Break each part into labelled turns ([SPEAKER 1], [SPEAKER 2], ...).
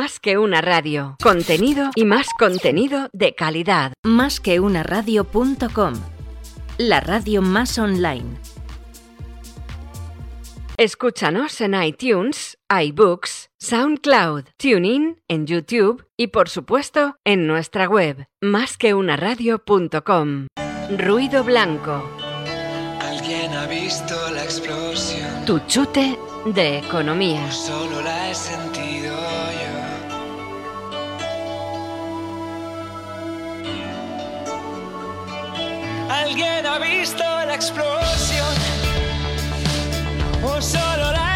[SPEAKER 1] Más que una radio. Contenido y más contenido de calidad.
[SPEAKER 2] Más que una radio.com. La radio más online.
[SPEAKER 1] Escúchanos en iTunes, iBooks, SoundCloud, TuneIn, en YouTube y por supuesto en nuestra web másqueunaradio.com. Ruido blanco.
[SPEAKER 3] Alguien ha visto la explosión.
[SPEAKER 1] Tu chute de economía.
[SPEAKER 3] Solo la he sentido Alguien ha visto la explosión. O solo la.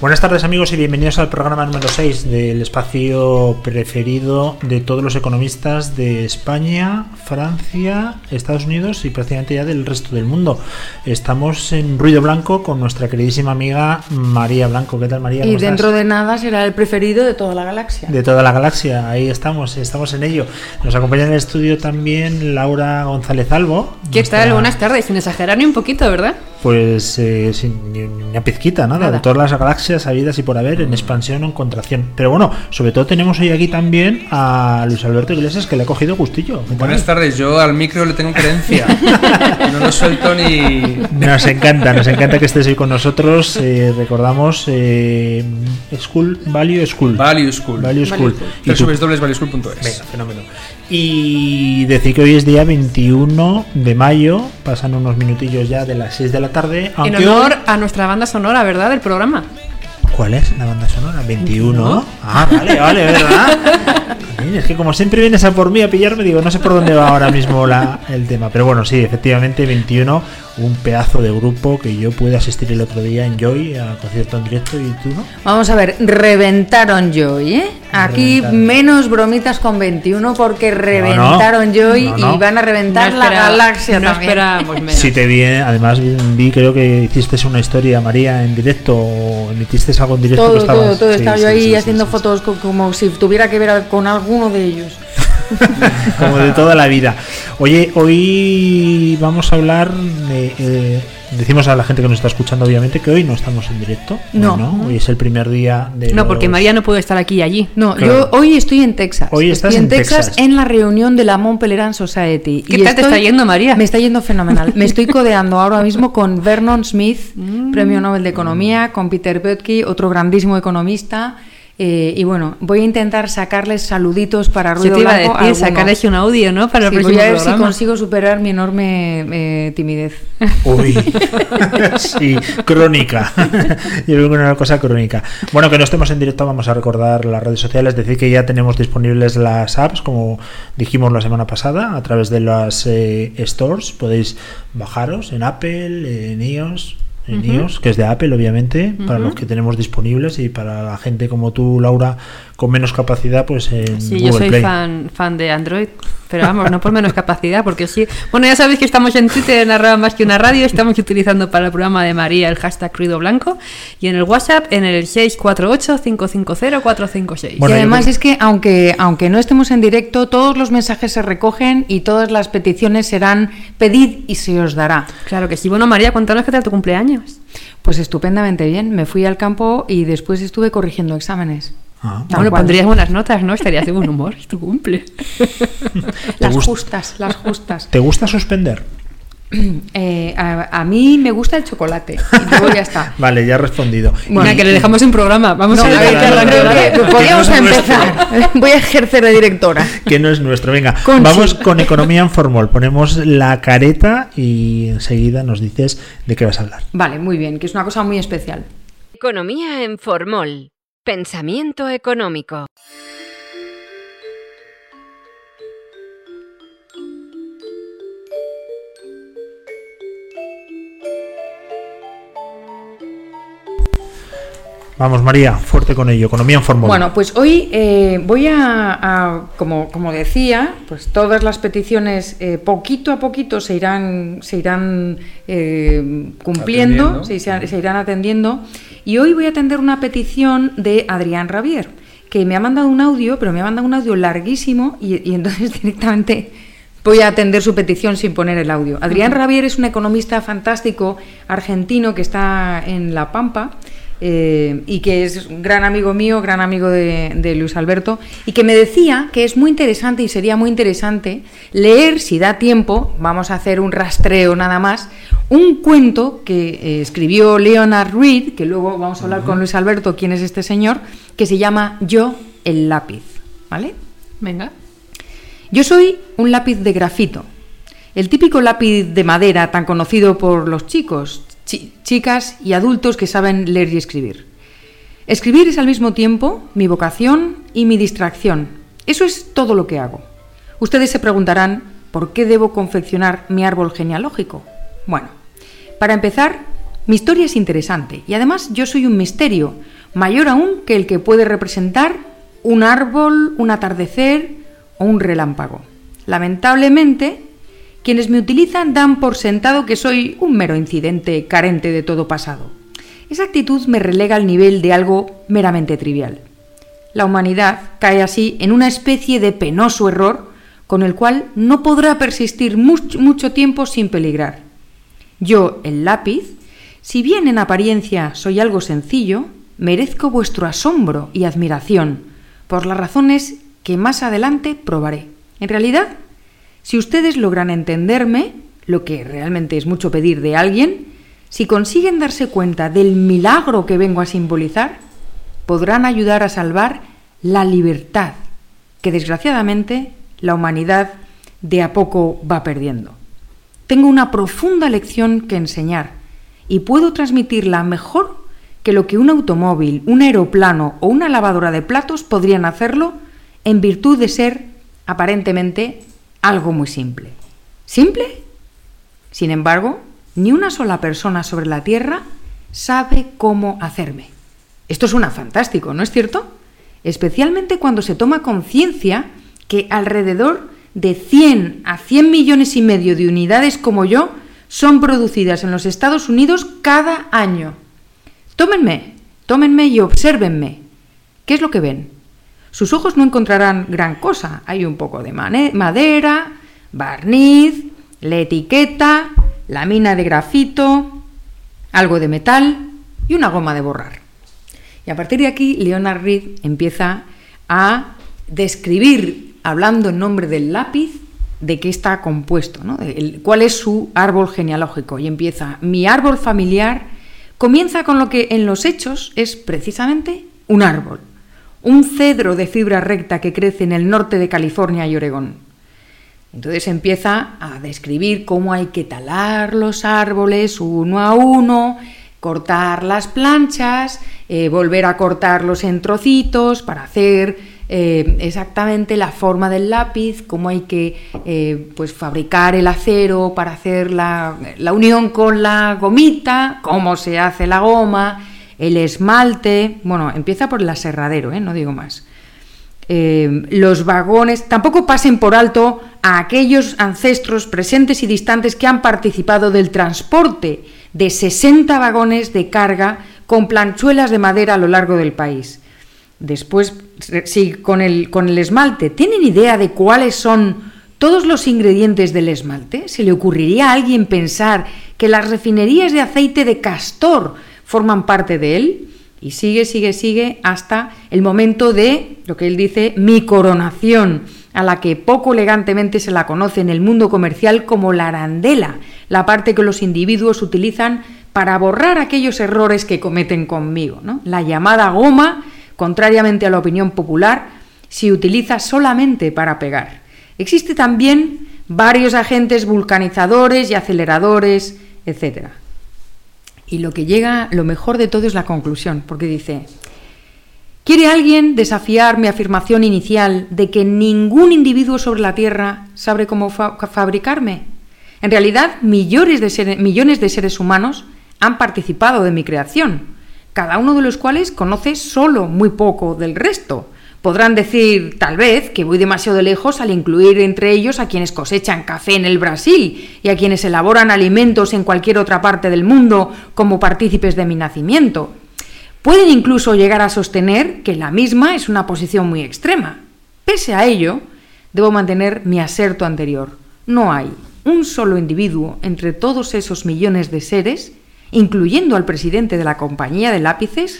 [SPEAKER 4] Buenas tardes amigos y bienvenidos al programa número 6 del espacio preferido de todos los economistas de España, Francia, Estados Unidos y prácticamente ya del resto del mundo. Estamos en Ruido Blanco con nuestra queridísima amiga María Blanco. ¿Qué tal María?
[SPEAKER 5] Y
[SPEAKER 4] ¿Cómo
[SPEAKER 5] dentro
[SPEAKER 4] estás?
[SPEAKER 5] de nada será el preferido de toda la galaxia.
[SPEAKER 4] de toda la galaxia, ahí estamos, estamos en ello. Nos acompaña en el estudio también Laura González Albo.
[SPEAKER 6] ¿Qué
[SPEAKER 4] nuestra-
[SPEAKER 6] tal? Buenas tardes, sin exagerar ni un poquito, ¿verdad?
[SPEAKER 4] Pues eh, sin ni ni una pizquita, nada,
[SPEAKER 6] Nada.
[SPEAKER 4] de todas las galaxias habidas y por haber, en expansión o en contracción. Pero bueno, sobre todo tenemos hoy aquí también a Luis Alberto Iglesias que le ha cogido gustillo.
[SPEAKER 7] Buenas tardes, yo al micro le tengo creencia. No lo suelto ni.
[SPEAKER 4] Nos encanta, nos encanta que estés hoy con nosotros. Eh, recordamos eh, School, Value School.
[SPEAKER 7] Value School.
[SPEAKER 4] Value School.
[SPEAKER 7] Www.valueschool.es.
[SPEAKER 4] Venga, fenómeno. Y decir que hoy es día 21 de mayo, pasan unos minutillos ya de las 6 de la tarde.
[SPEAKER 6] En honor
[SPEAKER 4] hoy-
[SPEAKER 6] a nuestra banda sonora, ¿verdad? Del programa.
[SPEAKER 4] ¿Cuál es la banda sonora? 21. Ah, vale, vale, ¿verdad? Es que como siempre vienes a por mí a pillarme, digo, no sé por dónde va ahora mismo la, el tema. Pero bueno, sí, efectivamente, 21, un pedazo de grupo que yo pude asistir el otro día en Joy a concierto en directo y tú no.
[SPEAKER 5] Vamos a ver, reventaron Joy, ¿eh? Aquí
[SPEAKER 4] Reventaron.
[SPEAKER 5] menos bromitas con 21 porque reventaron Joy
[SPEAKER 4] no, no.
[SPEAKER 5] y van a reventar
[SPEAKER 6] No
[SPEAKER 5] la galaxia
[SPEAKER 6] No
[SPEAKER 5] también.
[SPEAKER 6] esperábamos menos.
[SPEAKER 4] Si te vi, además vi, creo que hiciste una historia, María, en directo, o emitiste algo en directo. que
[SPEAKER 5] Todo,
[SPEAKER 4] estabas-
[SPEAKER 5] todo, todo.
[SPEAKER 4] sí,
[SPEAKER 5] Estaba
[SPEAKER 4] sí,
[SPEAKER 5] yo ahí
[SPEAKER 4] sí,
[SPEAKER 5] haciendo
[SPEAKER 4] sí,
[SPEAKER 5] fotos co- como si tuviera que ver con alguno de ellos.
[SPEAKER 4] como de toda la vida. Oye, hoy vamos a hablar de... eh, decimos a la gente que nos está escuchando, obviamente, que hoy no estamos en directo.
[SPEAKER 5] No.
[SPEAKER 4] Hoy es el primer día de...
[SPEAKER 6] No, porque María no puede estar aquí y allí.
[SPEAKER 5] No,
[SPEAKER 4] Claro.
[SPEAKER 5] yo hoy estoy en Texas.
[SPEAKER 4] Hoy estás
[SPEAKER 5] estoy en,
[SPEAKER 4] en
[SPEAKER 5] Texas,
[SPEAKER 4] Texas.
[SPEAKER 5] en la reunión de la Mont Pelerin Society.
[SPEAKER 6] ¿Qué tal te está yendo, María?
[SPEAKER 5] Me está yendo fenomenal. Me estoy codeando ahora mismo con Vernon Smith,
[SPEAKER 6] Mm.
[SPEAKER 5] premio Nobel de Economía, con Peter Böttke, otro grandísimo economista. Eh, y bueno, voy a intentar sacarles saluditos para
[SPEAKER 6] Yo
[SPEAKER 5] Ruido
[SPEAKER 6] te iba a decir, sacarles un audio, ¿no? Para el
[SPEAKER 5] Sí,
[SPEAKER 6] próximo
[SPEAKER 5] voy a ver si consigo superar mi enorme eh, timidez.
[SPEAKER 4] Uy, sí, crónica. Yo creo que una cosa crónica. Bueno, que no estemos en directo, vamos a recordar las redes sociales, decir que ya tenemos disponibles las apps, como dijimos la semana pasada, a través de las eh, stores. Podéis bajaros en Apple, en iOS. En iOS, que es de Apple, obviamente, para los que tenemos disponibles y para la gente como tú, Laura, con menos capacidad, pues en
[SPEAKER 6] Sí,
[SPEAKER 4] Google
[SPEAKER 6] yo soy
[SPEAKER 4] Play.
[SPEAKER 6] fan, fan de Android, pero vamos, no por menos capacidad, porque sí. Bueno, ya sabéis que estamos en Twitter en arroba más que una radio, estamos utilizando para el programa de María el hashtag ruido blanco y en el WhatsApp en el 648-550-456.
[SPEAKER 4] Bueno,
[SPEAKER 5] y además es que aunque, aunque no estemos en directo, todos los mensajes se recogen y todas las peticiones serán pedid y se os dará.
[SPEAKER 6] Claro que sí. Bueno, María, cuéntanos qué tal tu cumpleaños.
[SPEAKER 5] Pues estupendamente bien. Me fui al campo y después estuve corrigiendo exámenes.
[SPEAKER 4] Ah,
[SPEAKER 6] bueno,
[SPEAKER 5] cual.
[SPEAKER 6] pondrías buenas notas, ¿no? Estarías de buen humor, es tu cumple.
[SPEAKER 5] Las justas, las justas.
[SPEAKER 4] ¿Te gusta suspender?
[SPEAKER 5] Eh, a, a mí me gusta el chocolate. Y luego ya está.
[SPEAKER 4] Vale, ya he respondido.
[SPEAKER 6] Venga, que le dejamos un programa. Vamos
[SPEAKER 5] No,
[SPEAKER 6] a ver
[SPEAKER 5] podríamos
[SPEAKER 4] Que no es
[SPEAKER 5] empezar. Voy a ejercer de directora.
[SPEAKER 4] que no es nuestro. Venga,
[SPEAKER 5] Conchi.
[SPEAKER 4] vamos con economía en formol. Ponemos la careta y enseguida nos dices de qué vas a hablar.
[SPEAKER 5] Vale, muy bien, que es una cosa muy especial.
[SPEAKER 1] Economía en Formol. Pensamiento económico.
[SPEAKER 4] Vamos, María, fuerte con ello. Economía en formol.
[SPEAKER 5] Bueno, pues hoy eh, voy a, a- como, como decía, pues todas las peticiones eh, poquito a poquito se irán, se irán eh, cumpliendo,
[SPEAKER 7] Atendiendo.
[SPEAKER 5] se, se- se irán atendiendo. Y hoy voy a atender una petición de Adrián Ravier, que me ha mandado un audio, pero me ha mandado un audio larguísimo y, y entonces directamente voy a atender su petición sin poner el audio. Adrián Ravier es un economista fantástico argentino que está en La Pampa eh, y que es un gran amigo mío, gran amigo de, de Luis Alberto, y que me decía que es muy interesante y sería muy interesante leer, si da tiempo, vamos a hacer un rastreo nada más, un cuento que eh, escribió Leonard Reed, que luego vamos a hablar con Luis Alberto quién es este señor, que se llama Yo el lápiz, ¿vale?
[SPEAKER 6] Venga.
[SPEAKER 5] Yo soy un lápiz de grafito, el típico lápiz de madera tan conocido por los chicos, chi- chicas y adultos que saben leer y escribir. Escribir es al mismo tiempo mi vocación y mi distracción. Eso es todo lo que hago. Ustedes se preguntarán, ¿por qué debo confeccionar mi árbol genealógico? Bueno, para empezar, mi historia es interesante y además yo soy un misterio, mayor aún que el que puede representar un árbol, un atardecer o un relámpago. Lamentablemente, quienes me utilizan dan por sentado que soy un mero incidente carente de todo pasado. Esa actitud me relega al nivel de algo meramente trivial. La humanidad cae así en una especie de penoso error con el cual no podrá persistir much- mucho tiempo sin peligrar. Yo, el lápiz, si bien en apariencia soy algo sencillo, merezco vuestro asombro y admiración por las razones que más adelante probaré. En realidad, si ustedes logran entenderme, lo que realmente es mucho pedir de alguien, si consiguen darse cuenta del milagro que vengo a simbolizar, podrán ayudar a salvar la libertad que desgraciadamente la humanidad de a poco va perdiendo. Tengo una profunda lección que enseñar y puedo transmitirla mejor que lo que un automóvil, un aeroplano o una lavadora de platos podrían hacerlo en virtud de ser aparentemente algo muy simple. ¿Simple? Sin embargo, ni una sola persona sobre la Tierra sabe cómo hacerme. Esto suena fantástico, ¿no es cierto? Especialmente cuando se toma conciencia que alrededor de 100 a 100 millones y medio de unidades como yo son producidas en los Estados Unidos cada año. Tómenme, tómenme y obsérvenme. ¿Qué es lo que ven? Sus ojos no encontrarán gran cosa. Hay un poco de madera, barniz, la etiqueta, la mina de grafito, algo de metal y una goma de borrar. Y a partir de aquí, Leonard Reed empieza a describir, hablando en nombre del lápiz, de qué está compuesto, ¿no? Cuál es su árbol genealógico. Y empieza, mi árbol familiar comienza con lo que en los hechos es precisamente un árbol, un cedro de fibra recta que crece en el norte de California y Oregón. Entonces empieza a describir cómo hay que talar los árboles uno a uno, cortar las planchas, eh, volver a cortarlos en trocitos para hacer eh, exactamente la forma del lápiz, cómo hay que eh, pues fabricar el acero para hacer la, la unión con la gomita, cómo se hace la goma, el esmalte, bueno, empieza por el aserradero, ¿eh? no digo más eh, los vagones, tampoco pasen por alto a aquellos ancestros presentes y distantes que han participado del transporte de 60 vagones de carga con planchuelas de madera a lo largo del país. Después, sí, con el, con el esmalte, ¿tienen idea de cuáles son todos los ingredientes del esmalte? ¿Se le ocurriría a alguien pensar que las refinerías de aceite de castor forman parte de él? Y sigue, sigue, sigue hasta el momento de, lo que él dice, mi coronación, a la que poco elegantemente se la conoce en el mundo comercial como la arandela, la parte que los individuos utilizan para borrar aquellos errores que cometen conmigo. ¿no? La llamada goma, contrariamente a la opinión popular, se utiliza solamente para pegar. Existe también varios agentes vulcanizadores y aceleradores, etcétera. Y lo que llega, lo mejor de todo es la conclusión, porque dice, ¿quiere alguien desafiar mi afirmación inicial de que ningún individuo sobre la Tierra sabe cómo fa fabricarme? En realidad, millones de, seres, millones de seres humanos han participado de mi creación, cada uno de los cuales conoce solo muy poco del resto. Podrán decir, tal vez, que voy demasiado lejos al incluir entre ellos a quienes cosechan café en el Brasil y a quienes elaboran alimentos en cualquier otra parte del mundo como partícipes de mi nacimiento. Pueden incluso llegar a sostener que la misma es una posición muy extrema. Pese a ello, debo mantener mi aserto anterior. No hay un solo individuo entre todos esos millones de seres incluyendo al presidente de la compañía de lápices,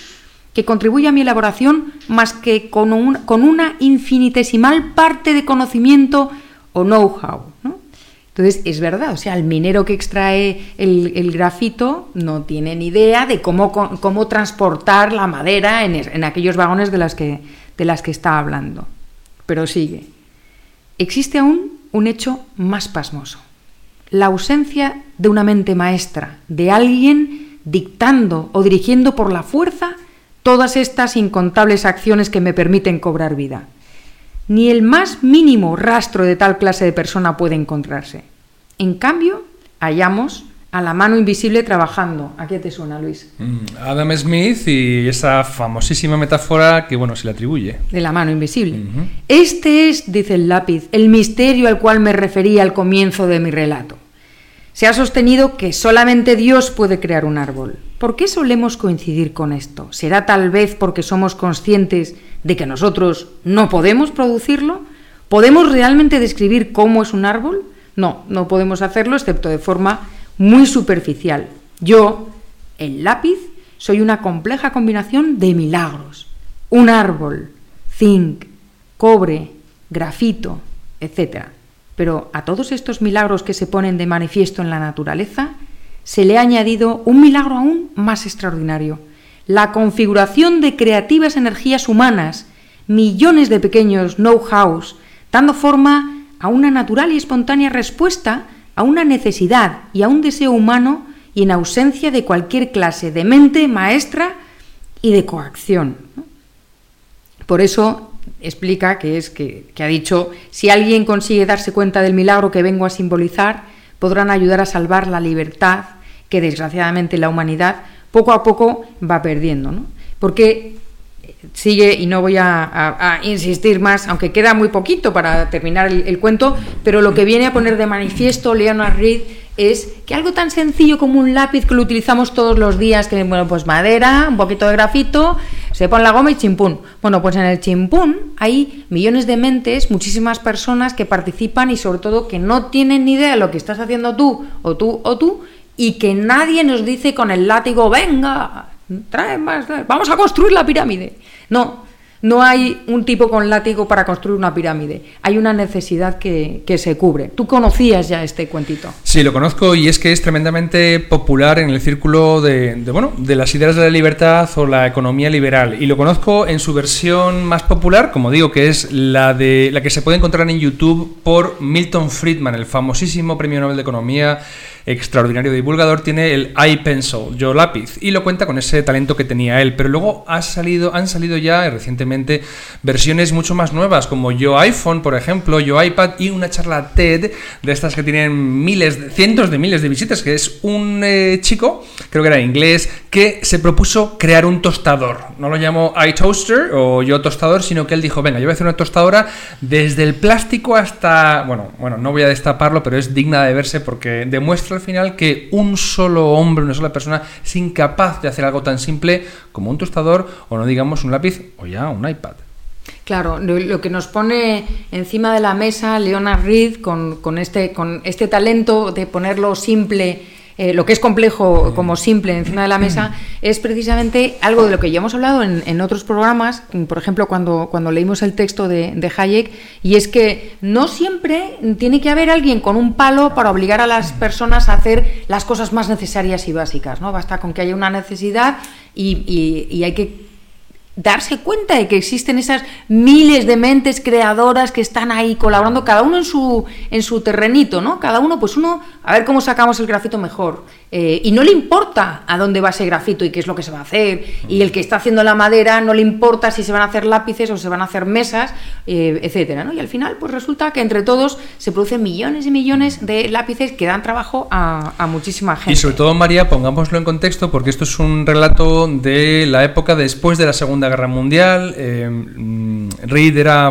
[SPEAKER 5] que contribuye a mi elaboración más que con, un- con una infinitesimal parte de conocimiento o know-how. ¿no? Entonces, es verdad, o sea, el minero que extrae el, el grafito no tiene ni idea de cómo, cómo transportar la madera en, en aquellos vagones de las, que, de las que está hablando. Pero sigue. Existe aún un hecho más pasmoso. La ausencia de una mente maestra, de alguien dictando o dirigiendo por la fuerza todas estas incontables acciones que me permiten cobrar vida. Ni el más mínimo rastro de tal clase de persona puede encontrarse. En cambio, hallamos a la mano invisible trabajando. ¿A qué te suena, Luis?
[SPEAKER 7] Mm, Adam Smith y esa famosísima metáfora que, bueno, se le atribuye.
[SPEAKER 5] De la mano invisible. Este es, dice el lápiz, el misterio al cual me refería al comienzo de mi relato. Se ha sostenido que solamente Dios puede crear un árbol. ¿Por qué solemos coincidir con esto? ¿Será tal vez porque somos conscientes de que nosotros no podemos producirlo? ¿Podemos realmente describir cómo es un árbol? No, no podemos hacerlo excepto de forma muy superficial. Yo, el lápiz, soy una compleja combinación de milagros. Un árbol, zinc, cobre, grafito, etc. Pero a todos estos milagros que se ponen de manifiesto en la naturaleza, se le ha añadido un milagro aún más extraordinario, la configuración de creativas energías humanas, millones de pequeños know-hows, dando forma a una natural y espontánea respuesta a una necesidad y a un deseo humano y en ausencia de cualquier clase de mente maestra y de coacción. Por eso explica que es que, que ha dicho, si alguien consigue darse cuenta del milagro que vengo a simbolizar, podrán ayudar a salvar la libertad que desgraciadamente la humanidad poco a poco va perdiendo. ¿no? Porque sigue, y no voy a insistir más, aunque queda muy poquito para terminar el, el cuento, pero lo que viene a poner de manifiesto Leonard Reed es que algo tan sencillo como un lápiz que lo utilizamos todos los días, que bueno, pues madera, un poquito de grafito, se pone la goma y chimpún. Bueno, pues en el chimpún hay millones de mentes, muchísimas personas que participan y sobre todo que no tienen ni idea de lo que estás haciendo tú o tú o tú y que nadie nos dice con el látigo, venga, trae más, vamos a construir la pirámide. No, no hay un tipo con látigo para construir una pirámide. Hay una necesidad que, que se cubre. Tú conocías ya este cuentito.
[SPEAKER 7] Sí, lo conozco y es que es tremendamente popular en el círculo de, bueno, de las ideas de la libertad o la economía liberal. Y lo conozco en su versión más popular, como digo, que es la de la que se puede encontrar en YouTube por Milton Friedman, el famosísimo Premio Nobel de Economía extraordinario divulgador, tiene el iPencil, yo lápiz, y lo cuenta con ese talento que tenía él. Pero luego ha salido, han salido ya eh, versiones mucho más nuevas, como yo iPhone, por ejemplo, yo iPad y una charla TED de estas que tienen miles, cientos de miles de visitas, que es un eh, chico, creo que era inglés, que se propuso crear un tostador. No lo llamó iToaster o yo tostador, sino que él dijo, venga, yo voy a hacer una tostadora desde el plástico hasta, bueno, bueno, no voy a destaparlo, pero es digna de verse porque demuestra al final que un solo hombre, una sola persona es incapaz de hacer algo tan simple como un tostador o no digamos un lápiz o ya iPad.
[SPEAKER 5] Claro, lo, lo que nos pone encima de la mesa Leonard Reed con, con este, con este talento de ponerlo simple, eh, lo que es complejo como simple encima de la mesa, es precisamente algo de lo que ya hemos hablado en, en otros programas, por ejemplo cuando, cuando leímos el texto de, de Hayek, y es que no siempre tiene que haber alguien con un palo para obligar a las personas a hacer las cosas más necesarias y básicas, ¿no? Basta con que haya una necesidad y, y- y hay que darse cuenta de que existen esas miles de mentes creadoras que están ahí colaborando, cada uno en su, en su terrenito, ¿no? Cada uno, pues uno, a ver cómo sacamos el grafito mejor. Eh, y no le importa a dónde va ese grafito y qué es lo que se va a hacer. Y el que está haciendo la madera no le importa si se van a hacer lápices o se van a hacer mesas, eh, etcétera, ¿no? Y al final, pues resulta que entre todos se producen millones y millones de lápices que dan trabajo a, a muchísima gente.
[SPEAKER 7] Y sobre todo, María, pongámoslo en contexto, porque esto es un relato de la época después de la Segunda Guerra Mundial. Eh, mm,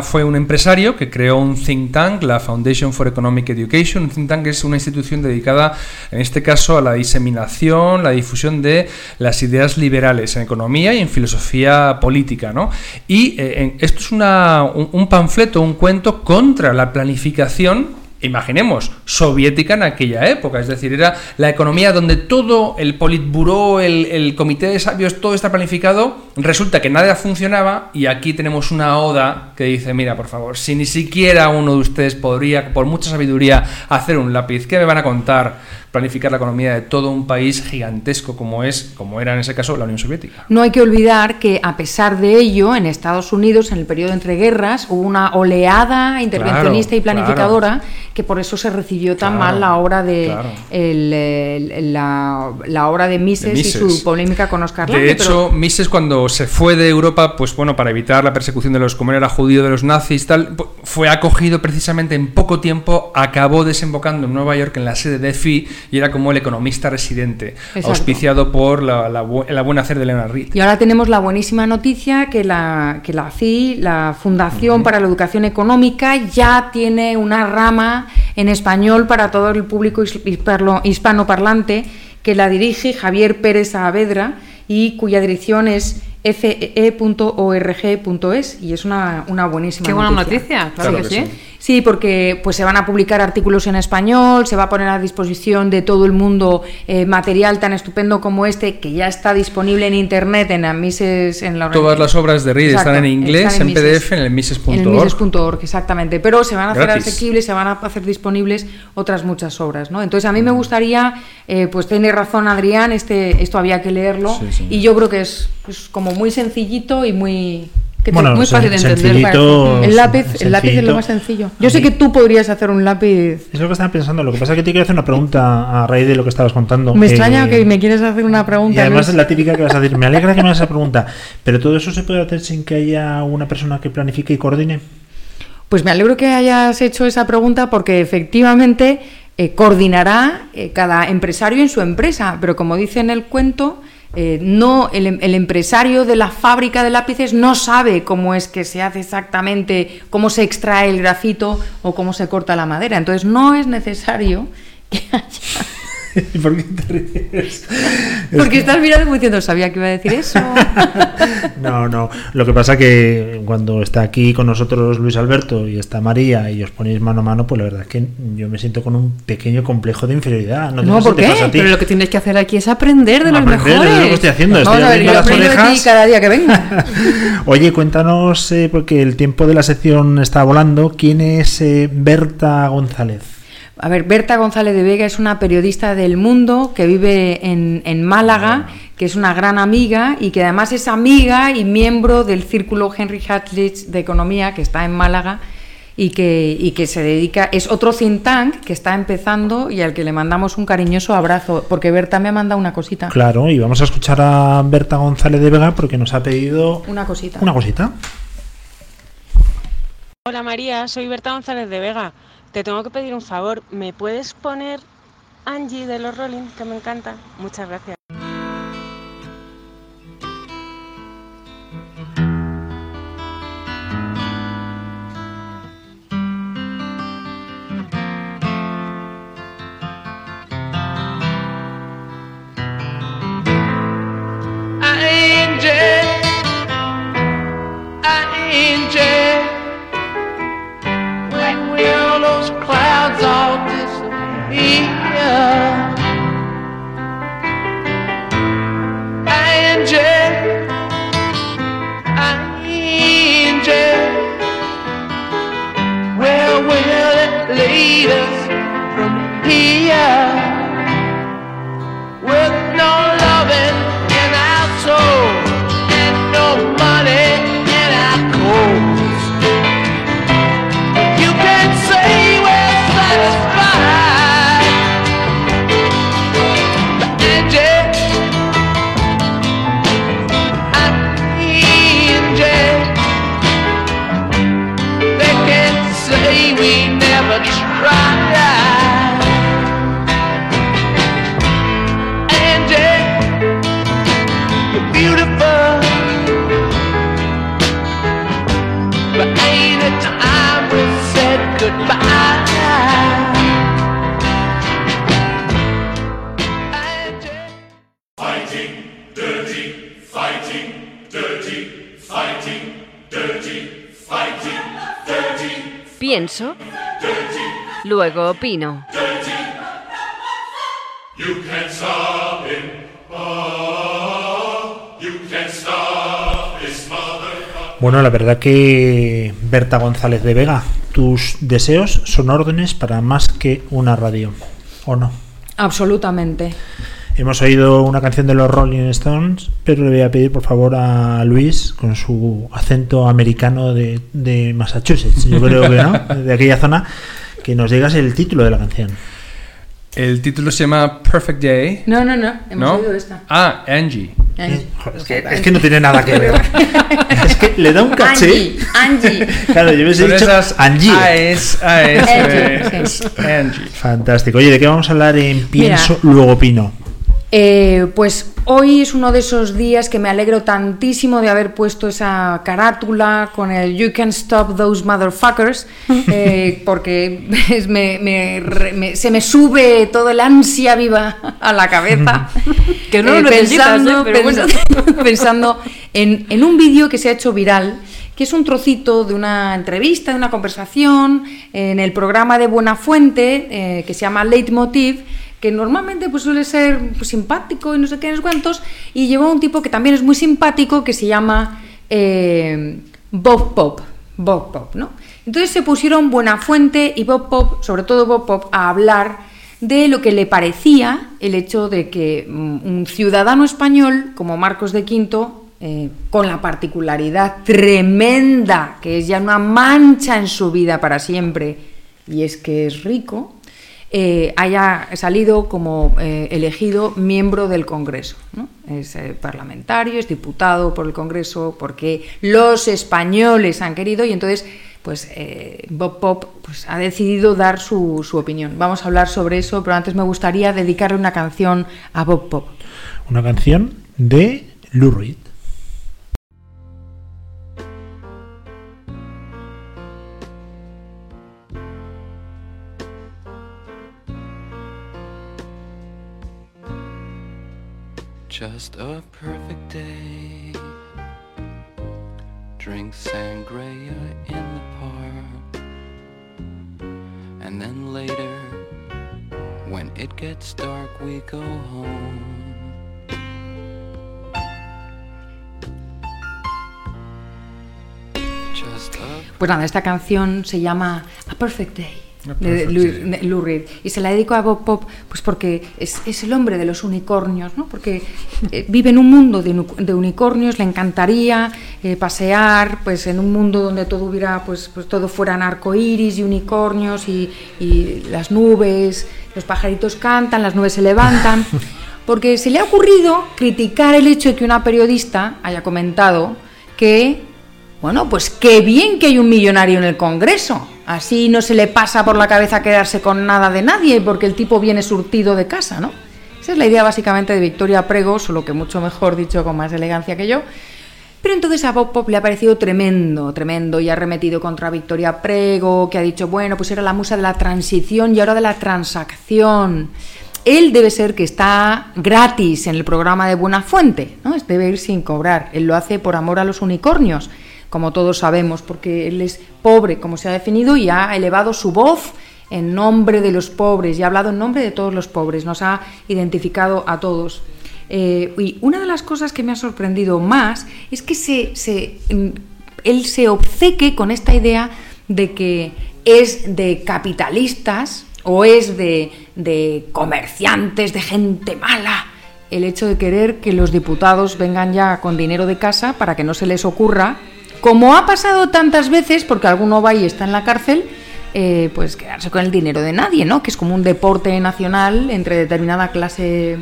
[SPEAKER 7] fue un empresario que creó un think tank, la Foundation for Economic Education. Un think tank es una institución dedicada, en este caso, a la diseminación, la difusión de las ideas liberales en economía y en filosofía política. ¿no? Y eh, esto es un panfleto, un cuento contra la planificación imaginemos, soviética en aquella época. Es decir, era la economía donde todo el Politburó, el, el comité de sabios, todo está planificado. Resulta que nada funcionaba y aquí tenemos una oda que dice, mira, por favor, si ni siquiera uno de ustedes podría, por mucha sabiduría, hacer un lápiz, ¿qué me van a contar? Planificar la economía de todo un país gigantesco como es, como era en ese caso la Unión Soviética.
[SPEAKER 5] No hay que olvidar que a pesar de ello, en Estados Unidos, en el periodo entre guerras, hubo una oleada intervencionista y
[SPEAKER 7] Claro,
[SPEAKER 5] planificadora que por eso se recibió tan
[SPEAKER 7] Claro,
[SPEAKER 5] mal la obra de
[SPEAKER 7] claro.
[SPEAKER 5] el, el- la, la obra de Mises,
[SPEAKER 7] De
[SPEAKER 5] y su polémica con Oscar Lande.
[SPEAKER 7] De
[SPEAKER 5] pero-
[SPEAKER 7] hecho, Mises cuando se fue de Europa, pues bueno, para evitar la persecución de los, como era judío, de los nazis, tal, fue acogido precisamente en poco tiempo, acabó desembocando en Nueva York en la sede de FI y era como el economista residente,
[SPEAKER 5] Exacto.
[SPEAKER 7] auspiciado por la, la bu- la buena hacer de Leonard Reed.
[SPEAKER 5] Y ahora tenemos la buenísima noticia que la, que la FI, la Fundación para la Educación Económica, ya tiene una rama en español para todo el público his- hispano- hispanoparlante que la dirige Javier Pérez Saavedra y cuya dirección es fe.org.es y es una, una buenísima
[SPEAKER 6] Qué buena
[SPEAKER 5] noticia.
[SPEAKER 6] noticia, claro,
[SPEAKER 7] Claro
[SPEAKER 6] que,
[SPEAKER 7] que
[SPEAKER 6] sí.
[SPEAKER 7] sí.
[SPEAKER 5] Sí, porque pues se van a publicar artículos en español, se va a poner a disposición de todo el mundo eh, material tan estupendo como este, que ya está disponible en internet en la Mises, en la
[SPEAKER 7] Todas las obras de Reed
[SPEAKER 5] Exacto,
[SPEAKER 7] están en inglés,
[SPEAKER 5] están
[SPEAKER 7] en,
[SPEAKER 5] Mises.
[SPEAKER 7] PDF, en el mises.org.
[SPEAKER 5] En el mises.org, exactamente. Pero se van a hacer asequibles, se van a hacer disponibles otras muchas obras, ¿no? Entonces a mí
[SPEAKER 7] Mm.
[SPEAKER 5] me gustaría, eh, pues tiene razón Adrián, este, esto había que leerlo
[SPEAKER 7] sí.
[SPEAKER 5] y yo creo que es, es como muy sencillito y muy que
[SPEAKER 4] Bueno,
[SPEAKER 5] muy fácil de entender.
[SPEAKER 4] sencillito,
[SPEAKER 5] El lápiz, el lápiz es lo más sencillo. Yo sé que tú podrías hacer un lápiz.
[SPEAKER 4] Es lo que estaba pensando. Lo que pasa es que te quiero hacer una pregunta a raíz de lo que estabas contando.
[SPEAKER 5] Me
[SPEAKER 4] Eh,
[SPEAKER 5] extraña que me quieres hacer una pregunta.
[SPEAKER 4] Y además
[SPEAKER 5] Luis.
[SPEAKER 4] es la típica que vas a decir. Me alegra que me hagas esa pregunta. Pero todo eso se puede hacer sin que haya una persona que planifique y coordine.
[SPEAKER 5] Pues me alegro que hayas hecho esa pregunta porque efectivamente eh, coordinará eh, cada empresario en su empresa, pero como dice en el cuento, eh, no el, em- el empresario de la fábrica de lápices no sabe cómo es que se hace exactamente, cómo se extrae el grafito o cómo se corta la madera. Entonces no es necesario que haya...
[SPEAKER 4] ¿Por qué te ríes?
[SPEAKER 5] Porque estás mirando como diciendo, sabía que iba a decir eso.
[SPEAKER 4] No, no. Lo que pasa que cuando está aquí con nosotros Luis Alberto y está María y os ponéis mano a mano, pues la verdad es que yo me siento con un pequeño complejo de inferioridad. No,
[SPEAKER 5] No, ¿por qué?
[SPEAKER 4] pasa a ti.
[SPEAKER 6] Pero lo que tienes que hacer aquí es aprender de los
[SPEAKER 4] Aprender,
[SPEAKER 6] mejores.
[SPEAKER 4] es lo que estoy haciendo. Estoy
[SPEAKER 5] Vamos a ver,
[SPEAKER 4] abriendo
[SPEAKER 5] yo
[SPEAKER 4] las
[SPEAKER 5] de ti cada día que venga.
[SPEAKER 4] Oye, cuéntanos, eh, porque el tiempo de la sección está volando. ¿Quién es eh, Berta González?
[SPEAKER 5] A ver, Berta González de Vega es una periodista del mundo que vive en, en Málaga, que es una gran amiga y que además es amiga y miembro del círculo Henry Hatlich de Economía, que está en Málaga y que, y que se dedica, es otro think tank que está empezando y al que le mandamos un cariñoso abrazo, porque Berta me ha mandado una cosita.
[SPEAKER 4] Claro, y vamos a escuchar a Berta González de Vega porque nos ha pedido
[SPEAKER 5] Una cosita.
[SPEAKER 4] una cosita.
[SPEAKER 8] Hola María, soy Berta González de Vega. Te tengo que pedir un favor. ¿Me puedes poner Angie de los Rolling, que me encanta? Muchas gracias.
[SPEAKER 3] But ain't it time we said goodbye? Angie.
[SPEAKER 1] Pienso luego opino.
[SPEAKER 9] You can't stop
[SPEAKER 4] Bueno, la verdad que Berta González de Vega, tus deseos son órdenes para más que una radio, ¿o no?
[SPEAKER 5] Absolutamente.
[SPEAKER 4] Hemos oído una canción de los Rolling Stones, pero le voy a pedir por favor a Luis, con su acento americano de, de Massachusetts, yo creo que no, de aquella zona, que nos digas el título de la canción.
[SPEAKER 7] El título se llama Perfect Day.
[SPEAKER 5] No, no, no. Hemos
[SPEAKER 7] ¿No?
[SPEAKER 5] oído esta.
[SPEAKER 7] Ah, Angie.
[SPEAKER 4] Es, que, es que no tiene nada que ver. es que le da un caché.
[SPEAKER 5] Angie, Angie.
[SPEAKER 4] Claro, yo hubiese dicho
[SPEAKER 7] esas
[SPEAKER 4] Angie.
[SPEAKER 7] AES, AES,
[SPEAKER 5] Angie,
[SPEAKER 7] es Angie.
[SPEAKER 4] Fantástico. Oye, ¿de qué vamos a hablar en Pienso, luego opino?
[SPEAKER 5] Eh, pues hoy es uno de esos días que me alegro tantísimo de haber puesto esa carátula con el You Can Stop Those Motherfuckers, eh, porque es- me- me re- me- se me sube todo el ansia viva a la cabeza.
[SPEAKER 6] Que no lo necesitas, ¿eh? Pero bueno.
[SPEAKER 5] pensando, pensando en, en un vídeo que se ha hecho viral que es un trocito de una entrevista, de una conversación en el programa de Buenafuente, eh, que se llama Leitmotiv, que normalmente pues, suele ser pues, simpático y no sé qué, no sé cuántos, y llevó un tipo que también es muy simpático, que se llama eh, Bob Pop. Bob Pop, ¿no? Entonces se pusieron Buenafuente y Bob Pop, sobre todo Bob Pop, a hablar de lo que le parecía el hecho de que mm, un ciudadano español como Marcos de Quinto, eh, con la particularidad tremenda que es ya una mancha en su vida para siempre, y es que es rico, eh, haya salido como eh, elegido miembro del Congreso. ¿no? Es eh, parlamentario, es diputado por el Congreso, porque los españoles han querido y entonces pues Bob Pop pues, ha decidido dar su, su opinión. Vamos a hablar sobre eso, pero antes me gustaría dedicarle una canción a Bob Pop.
[SPEAKER 4] Una canción de Lou.
[SPEAKER 10] Just a perfect day. Drink sangria in the park. And then later, when it gets dark, we go home.
[SPEAKER 5] Pues nada, esta canción se llama A Perfect Day. De Lou, Reed. Y se la dedico a Bob Pop pues porque es, es el hombre de los unicornios, ¿no? Porque eh, vive en un mundo de unicornios, le encantaría eh, pasear pues en un mundo donde todo hubiera, pues, pues todo fueran arcoíris y unicornios y, y las nubes, los pajaritos cantan, las nubes se levantan. Porque se le ha ocurrido criticar el hecho de que una periodista haya comentado que bueno, pues qué bien que hay un millonario en el Congreso. Así no se le pasa por la cabeza quedarse con nada de nadie porque el tipo viene surtido de casa, ¿no? Esa es la idea básicamente de Victoria Prego, solo que mucho mejor dicho con más elegancia que yo. Pero entonces a Bob Pop le ha parecido tremendo, tremendo, y ha remetido contra Victoria Prego, que ha dicho, bueno, pues era la musa de la transición y ahora de la transacción. Él debe ser que está gratis en el programa de Buenafuente, ¿no? Es- Debe ir sin cobrar. Él lo hace por amor a los unicornios, como todos sabemos, porque él es pobre, como se ha definido, y ha elevado su voz en nombre de los pobres y ha hablado en nombre de todos los pobres, nos ha identificado a todos. Eh, y una de las cosas que me ha sorprendido más es que se, se, mm, él se obceque con esta idea de que es de capitalistas o es de, de comerciantes, de gente mala, el hecho de querer que los diputados vengan ya con dinero de casa para que no se les ocurra, como ha pasado tantas veces, porque alguno va y está en la cárcel, eh, pues quedarse con el dinero de nadie, ¿no? Que es como un deporte nacional entre determinada clase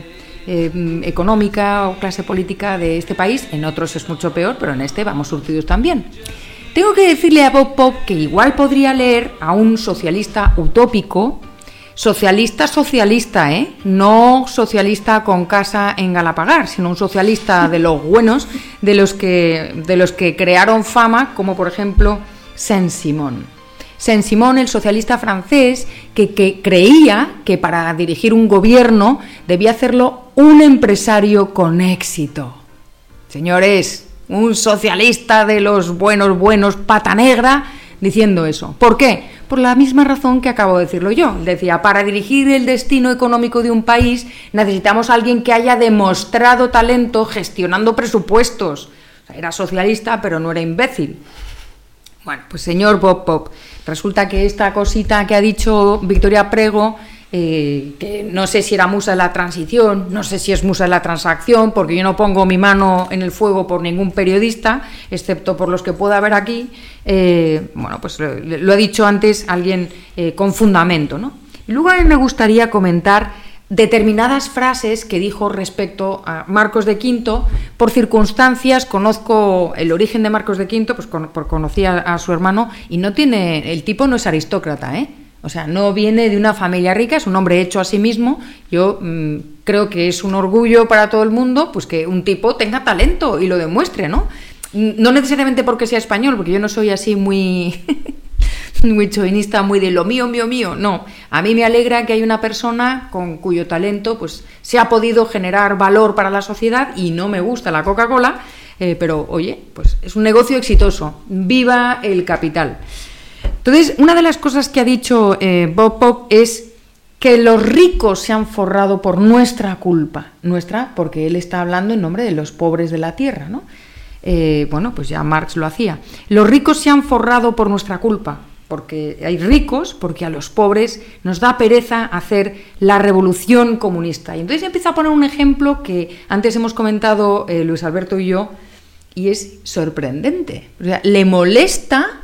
[SPEAKER 5] eh, económica o clase política de este país. En otros es mucho peor, pero en este vamos surtidos también. Tengo que decirle a Bob Pop que igual podría leer a un socialista utópico, socialista socialista, ¿eh? No socialista con casa en Galapagar, sino un socialista de los buenos, de los que, de los que crearon fama, como por ejemplo Saint-Simon. Saint-Simon, el socialista francés, que, que creía que para dirigir un gobierno debía hacerlo un empresario con éxito. Señores, un socialista de los buenos, buenos, pata negra, diciendo eso. ¿Por qué? Por la misma razón que acabo de decirlo yo. Decía, para dirigir el destino económico de un país necesitamos alguien que haya demostrado talento gestionando presupuestos. O sea, era socialista, pero no era imbécil. Bueno, pues señor Bob Pop, resulta que esta cosita que ha dicho Victoria Prego eh, que no sé si era musa de la transición, no sé si es musa de la transacción, porque yo no pongo mi mano en el fuego por ningún periodista, excepto por los que pueda haber aquí. Eh, bueno, pues lo, lo, ha dicho antes alguien eh, con fundamento. ¿no? Y luego a mí me gustaría comentar determinadas frases que dijo respecto a Marcos de Quinto. Por circunstancias, conozco el origen de Marcos de Quinto, pues con, por conocía a su hermano, y no tiene, el tipo no es aristócrata, ¿eh? O sea, no viene de una familia rica, es un hombre hecho a sí mismo. Yo mmm, creo que es un orgullo para todo el mundo pues que un tipo tenga talento y lo demuestre, ¿no? No necesariamente porque sea español, porque yo no soy así muy muy chauvinista, muy de lo mío, mío, mío. No, a mí me alegra que hay una persona con cuyo talento pues se ha podido generar valor para la sociedad y no me gusta la Coca-Cola, eh, pero oye, pues es un negocio exitoso. Viva el capital. Entonces, una de las cosas que ha dicho eh, Bob Pop es que los ricos se han forrado por nuestra culpa, nuestra, porque él está hablando en nombre de los pobres de la tierra, ¿no? Eh, bueno, pues ya Marx lo hacía. Los ricos se han forrado por nuestra culpa, porque hay ricos, porque a los pobres nos da pereza hacer la revolución comunista. Y entonces empieza a poner un ejemplo que antes hemos comentado eh, Luis Alberto y yo, y es sorprendente. O sea, le molesta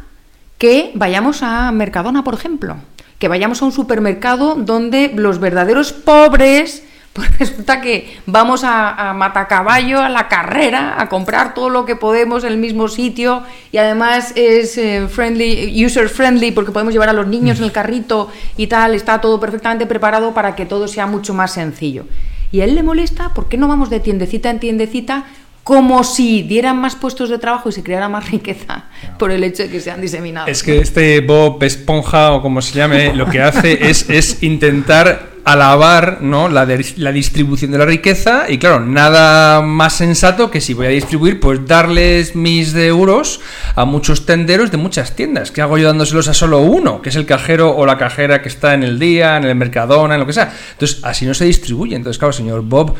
[SPEAKER 5] que vayamos a Mercadona, por ejemplo, que vayamos a un supermercado donde los verdaderos pobres, pues resulta que vamos a, Matacaballo, a la carrera, a comprar todo lo que podemos en el mismo sitio y además es eh, friendly, user friendly porque podemos llevar a los niños en el carrito y tal, está todo perfectamente preparado para que todo sea mucho más sencillo. Y a él le molesta, ¿por qué no vamos de tiendecita en tiendecita como si dieran más puestos de trabajo y se creara más riqueza por el hecho de que sean diseminados.
[SPEAKER 7] Es que este Bob Esponja, o como se llame, lo que hace es, es intentar alabar ¿no? la, de, la distribución de la riqueza y claro, nada más sensato que si voy a distribuir, pues darles mis de euros a muchos tenderos de muchas tiendas. ¿Qué hago yo dándoselos a solo uno? Que es el cajero o la cajera que está en el día, en el Mercadona, en lo que sea. Entonces, así no se distribuye. Entonces, claro, señor Bob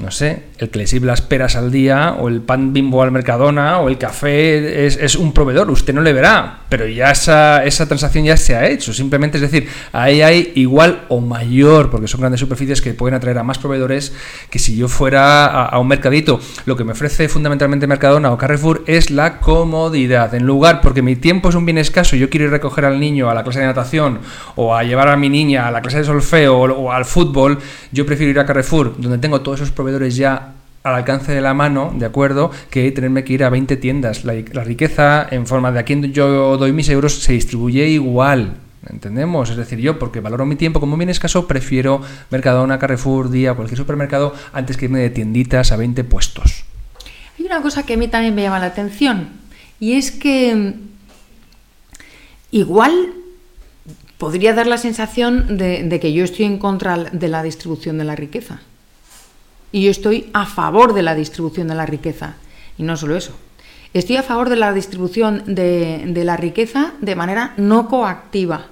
[SPEAKER 7] no sé, el que le sirve las peras al día, o el pan bimbo al Mercadona, o el café es, es un proveedor, usted no le verá, pero ya esa, esa, transacción ya se ha hecho. Simplemente es decir, ahí hay igual o mayor, porque son grandes superficies que pueden atraer a más proveedores que si yo fuera a, un mercadito. Lo que me ofrece fundamentalmente Mercadona o Carrefour es la comodidad. En lugar, porque mi tiempo es un bien escaso, yo quiero ir a recoger al niño a la clase de natación, o a llevar a mi niña a la clase de solfeo, o, o al fútbol, yo prefiero ir a Carrefour, donde tengo todos esos proveedores ya al alcance de la mano, ¿de acuerdo? Que tenerme que ir a 20 tiendas. La, riqueza en forma de a quien yo doy mis euros se distribuye igual. ¿Entendemos? Es decir, yo, porque valoro mi tiempo como bien escaso, prefiero Mercadona, Carrefour, Día, cualquier supermercado, antes que irme de tienditas a 20 puestos.
[SPEAKER 5] Hay una cosa que a mí también me llama la atención, y es que igual podría dar la sensación de que yo estoy en contra de la distribución de la riqueza. Y yo estoy a favor de la distribución de la riqueza. Y no solo eso. Estoy a favor de la distribución de, de la riqueza de manera no coactiva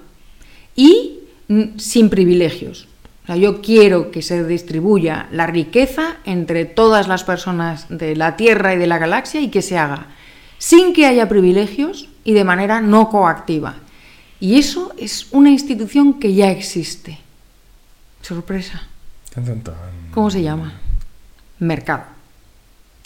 [SPEAKER 5] y sin privilegios. O sea, yo quiero que se distribuya la riqueza entre todas las personas de la Tierra y de la galaxia y que se haga sin que haya privilegios y de manera no coactiva. Y eso es una institución que ya existe. Sorpresa. ¿Cómo se llama? Mercado.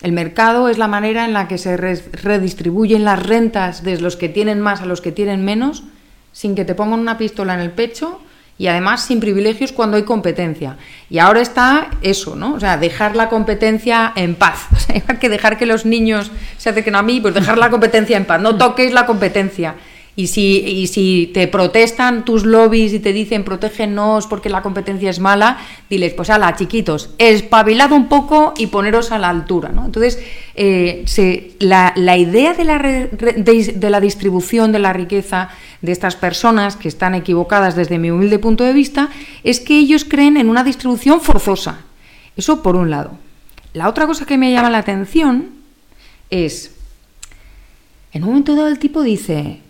[SPEAKER 5] El mercado es la manera en la que se redistribuyen las rentas de los que tienen más a los que tienen menos, sin que te pongan una pistola en el pecho y además sin privilegios cuando hay competencia. Y ahora está eso, ¿no? O sea, dejar la competencia en paz. O sea, hay que dejar que los niños se acerquen a mí, pues dejar la competencia en paz. No toquéis la competencia. Y si, y si te protestan tus lobbies y te dicen protégenos porque la competencia es mala, diles, pues ala, chiquitos, espabilad un poco y poneros a la altura. ¿no? Entonces, eh, la, la, idea de la, re, de la distribución de la riqueza de estas personas que están equivocadas desde mi humilde punto de vista es que ellos creen en una distribución forzosa. Eso por un lado. La otra cosa que me llama la atención es, en un momento dado el tipo dice,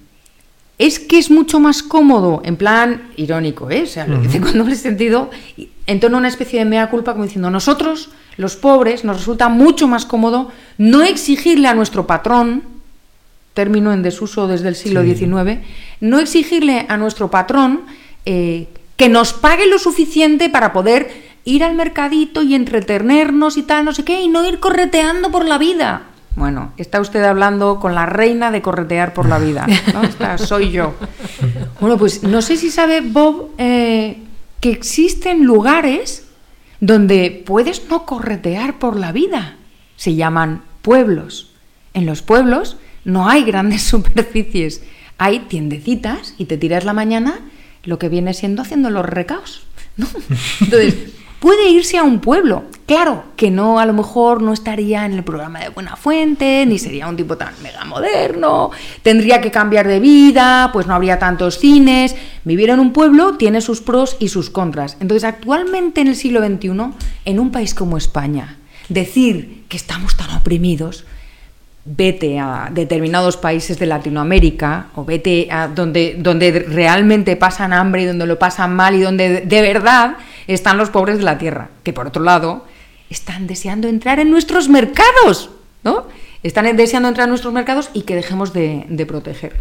[SPEAKER 5] es que es mucho más cómodo, en plan irónico, ¿eh? O sea, lo dice con doble sentido, en torno a una especie de mea culpa, como diciendo, nosotros, los pobres, nos resulta mucho más cómodo no exigirle a nuestro patrón, término en desuso desde el siglo
[SPEAKER 4] Sí.
[SPEAKER 5] XIX, no exigirle a nuestro patrón eh, que nos pague lo suficiente para poder ir al mercadito y entretenernos y tal, no sé qué, y no ir correteando por la vida. Bueno, está usted hablando con la reina de corretear por la vida. ¿no? Esta soy yo. Bueno, pues no sé si sabe Bob eh, que existen lugares donde puedes no corretear por la vida. Se llaman pueblos. En los pueblos no hay grandes superficies, hay tiendecitas y te tiras la mañana lo que viene siendo haciendo los recaos. ¿no? Entonces, puede irse a un pueblo. Claro, que no, a lo mejor no estaría en el programa de Buena Fuente, ni sería un tipo tan mega moderno, tendría que cambiar de vida, pues no habría tantos cines. Vivir en un pueblo tiene sus pros y sus contras. Entonces, actualmente en el siglo XXI, en un país como España, decir que estamos tan oprimidos, vete a determinados países de Latinoamérica o vete a donde, donde realmente pasan hambre y donde lo pasan mal y donde de verdad están los pobres de la tierra, que por otro lado están deseando entrar en nuestros mercados, ¿no? Están deseando entrar en nuestros mercados y que dejemos de, de proteger.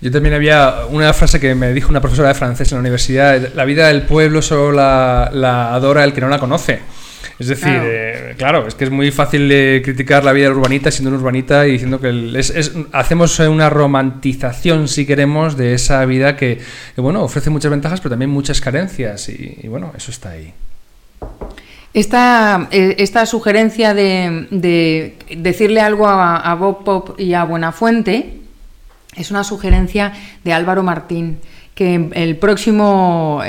[SPEAKER 7] Yo también había una frase que me dijo una profesora de francés en la universidad, la vida del pueblo solo la, la adora el que no la conoce. Es decir,
[SPEAKER 5] Claro.
[SPEAKER 7] eh, claro, es que es muy fácil de criticar la vida urbanita siendo un urbanita y diciendo que el- es- es- hacemos una romantización, si queremos, de esa vida que, que, bueno, ofrece muchas ventajas, pero también muchas carencias. Y, y, bueno, eso está ahí.
[SPEAKER 5] Esta, eh, esta sugerencia de, de decirle algo a, Bob Pop y a Buenafuente es una sugerencia de Álvaro Martín, que el próximo,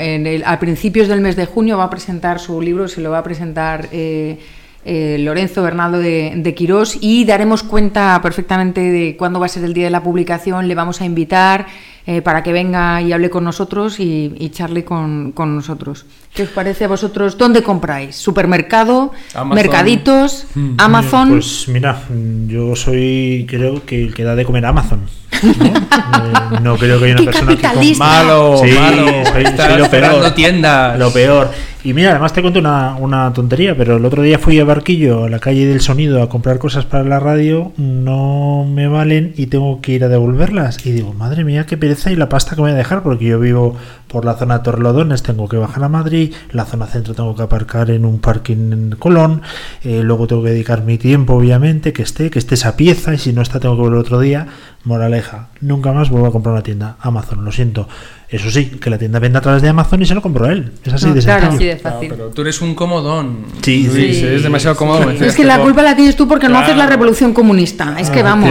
[SPEAKER 5] a principios del mes de junio, va a presentar su libro, se lo va a presentar eh, eh, Lorenzo Bernardo de, de Quirós y daremos cuenta perfectamente de cuándo va a ser el día de la publicación. Le vamos a invitar eh, para que venga y hable con nosotros y, y charle con, con nosotros. ¿Qué os parece a vosotros? ¿Dónde compráis? ¿Supermercado?
[SPEAKER 7] Amazon.
[SPEAKER 5] ¿Mercaditos? ¿Amazon?
[SPEAKER 4] Pues mira, yo soy, creo que el que da de comer a Amazon. No, Eh, no creo que haya una
[SPEAKER 5] ¡Qué
[SPEAKER 4] persona que
[SPEAKER 5] capitalista!
[SPEAKER 7] Malo,
[SPEAKER 4] Sí,
[SPEAKER 7] malo.
[SPEAKER 4] soy- soy lo
[SPEAKER 7] cerrando
[SPEAKER 4] peor.
[SPEAKER 7] tiendas.
[SPEAKER 4] Lo peor. Y mira, además te cuento una, una tontería, pero el otro día fui a Barquillo, a la calle del sonido, a comprar cosas para la radio, no me valen y tengo que ir a devolverlas. Y digo, madre mía, qué pereza y la pasta que me voy a dejar, porque yo vivo por la zona de tengo que bajar a Madrid, la zona centro tengo que aparcar en un parking en Colón, eh, luego tengo que dedicar mi tiempo, obviamente, que esté, que esté esa pieza, y si no está, tengo que volver otro día. Moraleja, nunca más vuelvo a comprar una tienda. Amazon, lo siento. Eso sí, que la tienda venda a través de Amazon y se lo compro a él. Es así
[SPEAKER 5] No,
[SPEAKER 4] de
[SPEAKER 5] claro,
[SPEAKER 4] sencillo.
[SPEAKER 6] Así de fácil.
[SPEAKER 7] pero tú eres un comodón.
[SPEAKER 4] Sí,
[SPEAKER 7] Luis,
[SPEAKER 4] sí.
[SPEAKER 7] eres demasiado cómodo.
[SPEAKER 5] Es que la culpa la tienes tú porque no haces la revolución comunista. Es que vamos.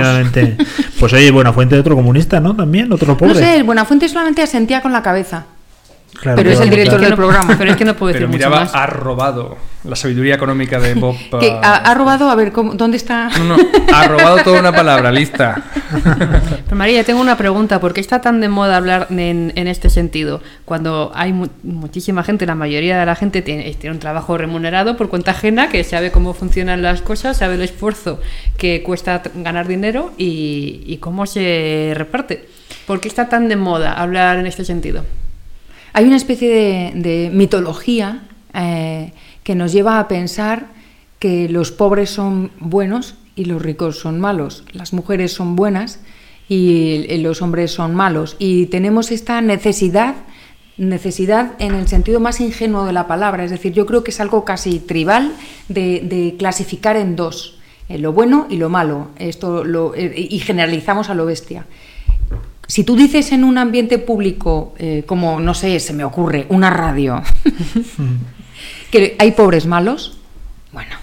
[SPEAKER 4] Pues oye, buena fuente de otro comunista, ¿no? También, otro pobre.
[SPEAKER 5] No sé, el Buenafuente solamente asentía con la cabeza.
[SPEAKER 4] Claro,
[SPEAKER 5] pero es el director del programa.
[SPEAKER 6] Pero es que no puedo decir
[SPEAKER 7] Pero
[SPEAKER 6] mucho
[SPEAKER 7] miraba,
[SPEAKER 6] más.
[SPEAKER 7] ha robado la sabiduría económica de Bob.
[SPEAKER 5] Que ha, ha robado, a ver, ¿cómo- ¿dónde está?
[SPEAKER 7] No, no, ha robado toda una palabra, lista.
[SPEAKER 6] Pero María, tengo una pregunta. ¿Por qué está tan de moda hablar en, en este sentido? Cuando hay mu- muchísima gente, la mayoría de la gente tiene, tiene un trabajo remunerado por cuenta ajena, que sabe cómo funcionan las cosas, sabe el esfuerzo que cuesta ganar dinero y, y cómo se reparte. ¿Por qué está tan de moda hablar en este sentido?
[SPEAKER 5] Hay una especie de, mitología eh, que nos lleva a pensar que los pobres son buenos y los ricos son malos, las mujeres son buenas y los hombres son malos. Y tenemos esta necesidad, necesidad en el sentido más ingenuo de la palabra, es decir, yo creo que es algo casi tribal de, de clasificar en dos, eh, lo bueno y lo malo, esto lo, eh, y generalizamos a lo bestia. Si tú dices en un ambiente público, eh, como, no sé, se me ocurre, una radio, que hay pobres malos, bueno.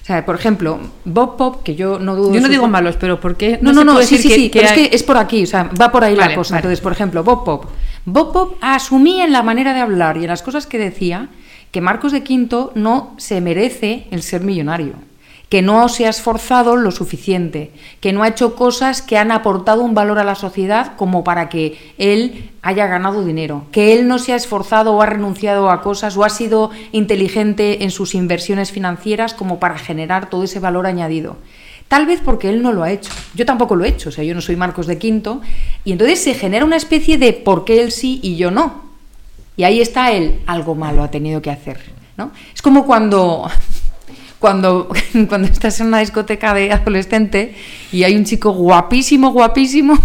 [SPEAKER 5] O sea, por ejemplo, Bob Pop, que yo no dudo...
[SPEAKER 6] Yo no digo malos, pero ¿por qué?
[SPEAKER 5] No, no, no, sí, sí,
[SPEAKER 6] que-
[SPEAKER 5] sí,
[SPEAKER 6] que
[SPEAKER 5] pero
[SPEAKER 6] hay-
[SPEAKER 5] es que es por aquí, o sea, va por ahí
[SPEAKER 6] Vale,
[SPEAKER 5] la cosa.
[SPEAKER 6] vale.
[SPEAKER 5] Entonces, por ejemplo, Bob Pop. Bob Pop asumía en la manera de hablar y en las cosas que decía que Marcos de Quinto no se merece el ser millonario, que no se ha esforzado lo suficiente, que no ha hecho cosas que han aportado un valor a la sociedad como para que él haya ganado dinero, que él no se ha esforzado o ha renunciado a cosas o ha sido inteligente en sus inversiones financieras como para generar todo ese valor añadido. Tal vez porque él no lo ha hecho. Yo tampoco lo he hecho, o sea, yo no soy Marcos de Quinto. Y entonces se genera una especie de por qué él sí y yo no. Y ahí está él, algo malo ha tenido que hacer. ¿no? Es como cuando, cuando, cuando estás en una discoteca de adolescente y hay un chico guapísimo, guapísimo,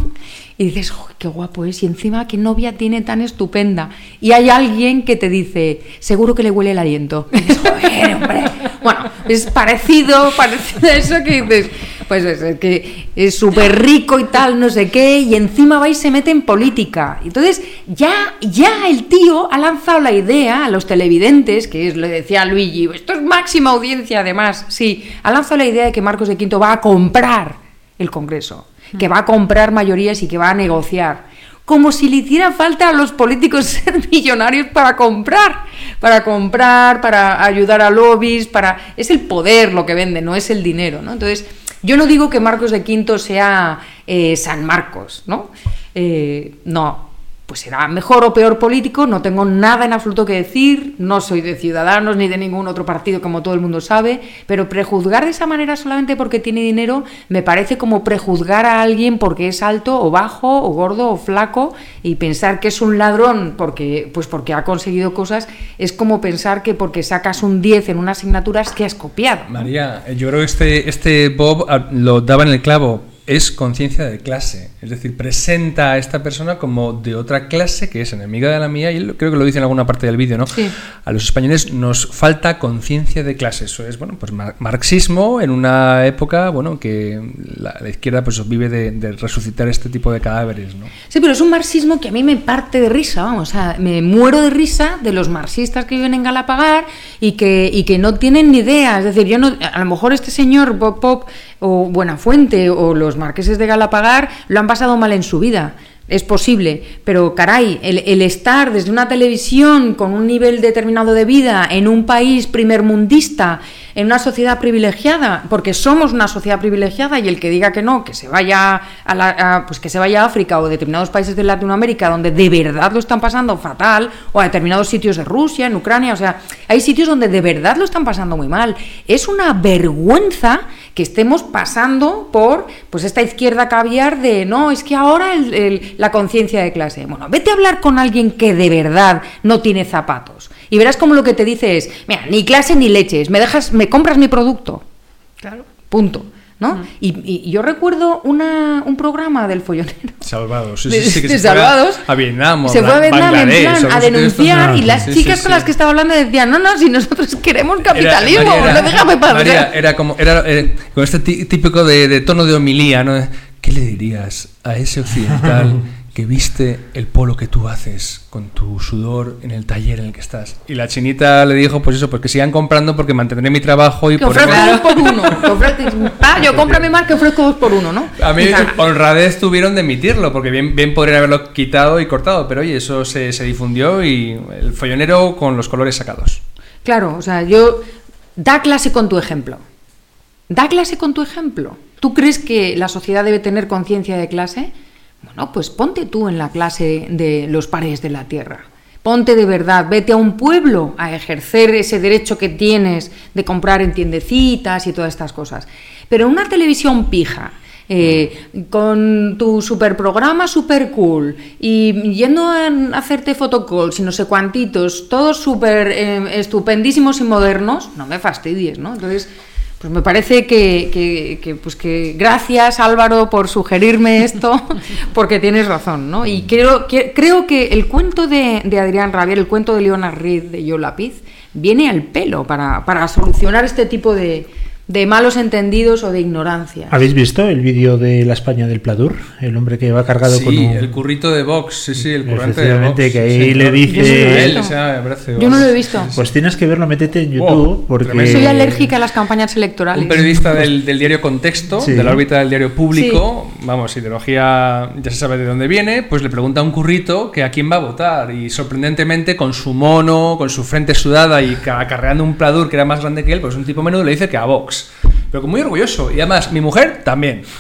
[SPEAKER 5] y dices, "Joder, qué guapo es, y encima qué novia tiene tan estupenda. Y hay alguien que te dice, seguro que le huele el aliento. "Joder, hombre". Bueno, es parecido, parecido a eso que dices, pues es, que es súper rico y tal, no sé qué, y encima va y se mete en política. Entonces, ya, ya el tío ha lanzado la idea a los televidentes, que es, le decía Luigi, esto es máxima audiencia además, sí, ha lanzado la idea de que Marcos de Quinto va a comprar el Congreso, que va a comprar mayorías y que va a negociar. Como si le hiciera falta a los políticos ser millonarios para comprar, para comprar, para ayudar a lobbies, para es el poder lo que vende, no es el dinero, ¿no? Entonces, yo no digo que Marcos de Quinto sea eh, San Marcos, ¿no? Eh, no, pues será mejor o peor político, no tengo nada en absoluto que decir, no soy de Ciudadanos ni de ningún otro partido como todo el mundo sabe, pero prejuzgar de esa manera solamente porque tiene dinero me parece como prejuzgar a alguien porque es alto o bajo o gordo o flaco y pensar que es un ladrón porque pues porque ha conseguido cosas es como pensar que porque sacas un 10 en una asignatura es que has copiado.
[SPEAKER 7] María, yo creo que este, este Bob ah, lo daba en el clavo. Es conciencia de clase. Es decir, presenta a esta persona como de otra clase que es enemiga de la mía. Y creo que lo dice en alguna parte del vídeo, ¿no?
[SPEAKER 5] Sí.
[SPEAKER 7] A los españoles nos falta conciencia de clase. Eso es, bueno, pues mar- marxismo en una época, bueno, que la, la izquierda pues vive de, de resucitar este tipo de cadáveres, ¿no?
[SPEAKER 5] Sí, pero es un marxismo que a mí me parte de risa, vamos, o sea, me muero de risa de los marxistas que viven en Galapagar y que, y que no tienen ni idea. Es decir, yo no, a lo mejor este señor Bob Pop o Buenafuente o los marqueses de Galapagar lo han pasado mal en su vida. Es posible, pero caray, el, el estar desde una televisión con un nivel determinado de vida en un país primermundista, en una sociedad privilegiada, porque somos una sociedad privilegiada y el que diga que no, que se vaya a, la, pues que se vaya a África o determinados países de Latinoamérica donde de verdad lo están pasando fatal, o a determinados sitios de Rusia, en Ucrania, o sea, hay sitios donde de verdad lo están pasando muy mal. Es una vergüenza que estemos pasando por pues esta izquierda caviar de no, es que ahora el- la conciencia de clase. Bueno, vete a hablar con alguien que de verdad no tiene zapatos. Y verás como lo que te dice es, mira, ni clase ni leches, me dejas, me compras mi producto.
[SPEAKER 6] Claro.
[SPEAKER 5] Punto. ¿no? Y, y- y yo recuerdo una, un programa del follonero.
[SPEAKER 7] Salvados, sí, sí, sí, que
[SPEAKER 5] de
[SPEAKER 7] se fue a-
[SPEAKER 5] Salvados.
[SPEAKER 7] a Vietnam
[SPEAKER 5] se fue a Vietnam en plan a
[SPEAKER 7] estos.
[SPEAKER 5] denunciar y las
[SPEAKER 7] sí,
[SPEAKER 5] chicas
[SPEAKER 7] sí,
[SPEAKER 5] con las que estaba hablando decían, no, no, si nosotros queremos
[SPEAKER 7] Era-
[SPEAKER 5] capitalismo,
[SPEAKER 7] María, era-
[SPEAKER 5] no déjame pasar.
[SPEAKER 7] María, era como era eh, con este tí- típico de, de tono de homilía, ¿no? ¿Qué le dirías a ese occidental que viste el polo que tú haces con tu sudor en el taller en el que estás? Y la chinita le dijo, pues eso, pues que sigan comprando porque mantendré mi trabajo y
[SPEAKER 5] que
[SPEAKER 7] por
[SPEAKER 5] ofrezco dos por uno. ah, yo cómprame más que ofrezco dos por uno, ¿no?
[SPEAKER 7] A mí honradez tuvieron de emitirlo, porque bien, bien podrían haberlo quitado y cortado, pero oye, eso se, se difundió y el follonero con los colores sacados.
[SPEAKER 5] Claro, o sea, yo. Da clase con tu ejemplo. Da clase con tu ejemplo. ¿Tú crees que la sociedad debe tener conciencia de clase? Bueno, pues ponte tú en la clase de los pares de la tierra. Ponte de verdad, vete a un pueblo a ejercer ese derecho que tienes de comprar en tiendecitas y todas estas cosas. Pero una televisión pija, eh, con tu super programa super cool y yendo a hacerte photocalls y no sé cuantitos, todos súper eh, estupendísimos y modernos, no me fastidies, ¿no? Entonces, pues me parece que, que- que, pues que gracias Álvaro por sugerirme esto, porque tienes razón, ¿no? Y creo que, creo que el cuento de, de Adrián Rabier, el cuento de Leonard Reed de Yo Lápiz, viene al pelo para, para solucionar este tipo de, de malos entendidos o de ignorancia.
[SPEAKER 4] ¿Habéis visto el vídeo de la España del Pladur? El hombre que va cargado
[SPEAKER 7] Sí,
[SPEAKER 4] con un...
[SPEAKER 7] el currito de Vox, sí, sí, el currante de Vox.
[SPEAKER 4] que ahí
[SPEAKER 7] sí,
[SPEAKER 4] le dice-
[SPEAKER 5] Yo no lo he
[SPEAKER 7] Él,
[SPEAKER 5] visto. Yo no lo he.
[SPEAKER 4] Pues tienes que verlo, métete en
[SPEAKER 7] Wow,
[SPEAKER 4] YouTube, porque...
[SPEAKER 7] tremendo.
[SPEAKER 5] Soy alérgica a las campañas electorales.
[SPEAKER 7] Un periodista del, del diario Contexto,
[SPEAKER 4] Sí.
[SPEAKER 7] de la órbita del diario público, vamos, ideología ya se sabe de dónde viene, pues le pregunta a un currito que a quién va a votar y sorprendentemente con su mono, con su frente sudada y ca- acarreando un pladur que era más grande que él, pues un tipo menudo le dice que a Vox. Pero muy orgulloso. Y además, mi mujer también.